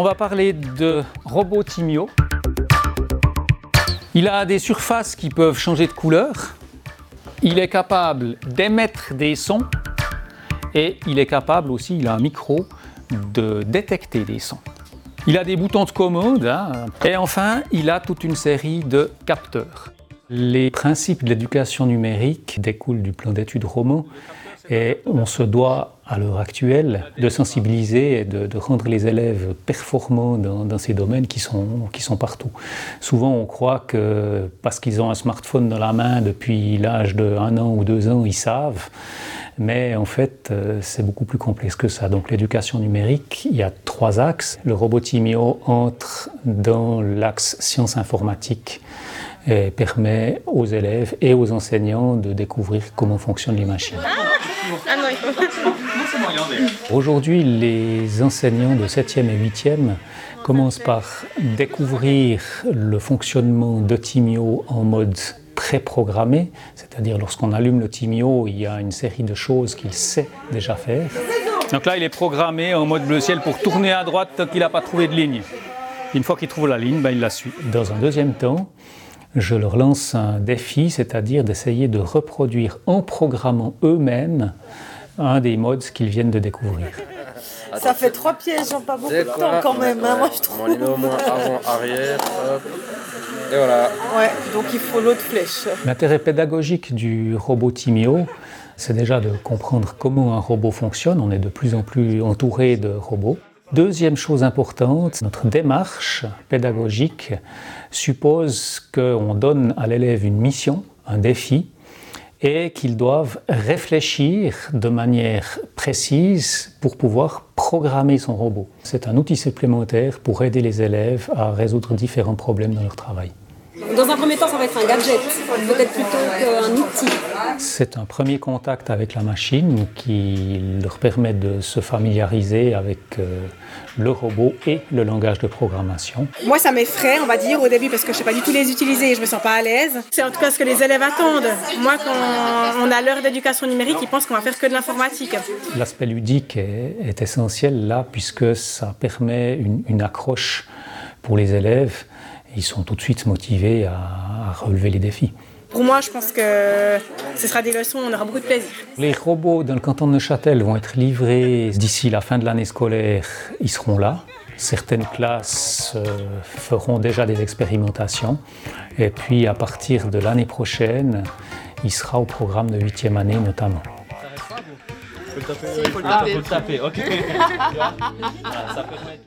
On va parler de robot Timio. Il a des surfaces qui peuvent changer de couleur. Il est capable d'émettre des sons et il est capable aussi, il a un micro, de détecter des sons. Il a des boutons de commande hein. et enfin il a toute une série de capteurs. Les principes de l'éducation numérique découlent du plan d'études Romo et on se doit à l'heure actuelle de sensibiliser et de, rendre les élèves performants dans, ces domaines qui sont, partout. Souvent on croit que parce qu'ils ont un smartphone dans la main depuis l'âge de un an ou deux ans, ils savent. Mais en fait, euh, c'est beaucoup plus complexe que ça. Donc l'éducation numérique, il y a trois axes. Le robot Timio entre dans l'axe sciences informatiques et permet aux élèves et aux enseignants de découvrir comment fonctionnent les machines. Ah Aujourd'hui, les enseignants de 7e et 8e commencent par découvrir le fonctionnement de Timio en mode préprogrammé, c'est-à-dire lorsqu'on allume le Timio, il y a une série de choses qu'il sait déjà faire. Donc là, il est programmé en mode bleu ciel pour tourner à droite tant qu'il n'a pas trouvé de ligne. Une fois qu'il trouve la ligne, ben, il la suit. Dans un deuxième temps, je leur lance un défi, c'est-à-dire d'essayer de reproduire en programmant eux-mêmes un des modes qu'ils viennent de découvrir. Ça fait trois pièges en pas beaucoup de temps quand même, hein, moi je trouve. On au moins avant, arrière, hop. Et voilà. Ouais, donc il faut l'autre flèche. L'intérêt pédagogique du robot Timio, c'est déjà de comprendre comment un robot fonctionne. On est de plus en plus entouré de robots. Deuxième chose importante, notre démarche pédagogique suppose qu'on donne à l'élève une mission, un défi, et qu'ils doivent réfléchir de manière précise pour pouvoir programmer son robot. C'est un outil supplémentaire pour aider les élèves à résoudre différents problèmes dans leur travail. Dans un premier temps, ça va être un gadget, peut-être plutôt qu'un outil. C'est un premier contact avec la machine qui leur permet de se familiariser avec euh, le robot et le langage de programmation. Moi, ça m'effraie, on va dire, au début, parce que je ne sais pas du tout les utiliser et je ne me sens pas à l'aise. C'est en tout cas ce que les élèves attendent. Moi, quand on a l'heure d'éducation numérique, ils pensent qu'on va faire que de l'informatique. L'aspect ludique est, essentiel là, puisque ça permet une, une accroche pour les élèves ils sont tout de suite motivés à, relever les défis. Pour moi, je pense que ce sera des leçons, on aura beaucoup de plaisir. Les robots dans le canton de Neuchâtel vont être livrés d'ici la fin de l'année scolaire. Ils seront là. Certaines classes euh, feront déjà des expérimentations. Et puis à partir de l'année prochaine, il sera au programme de 8e année notamment. Faut le taper. Ah, faut le taper, ok.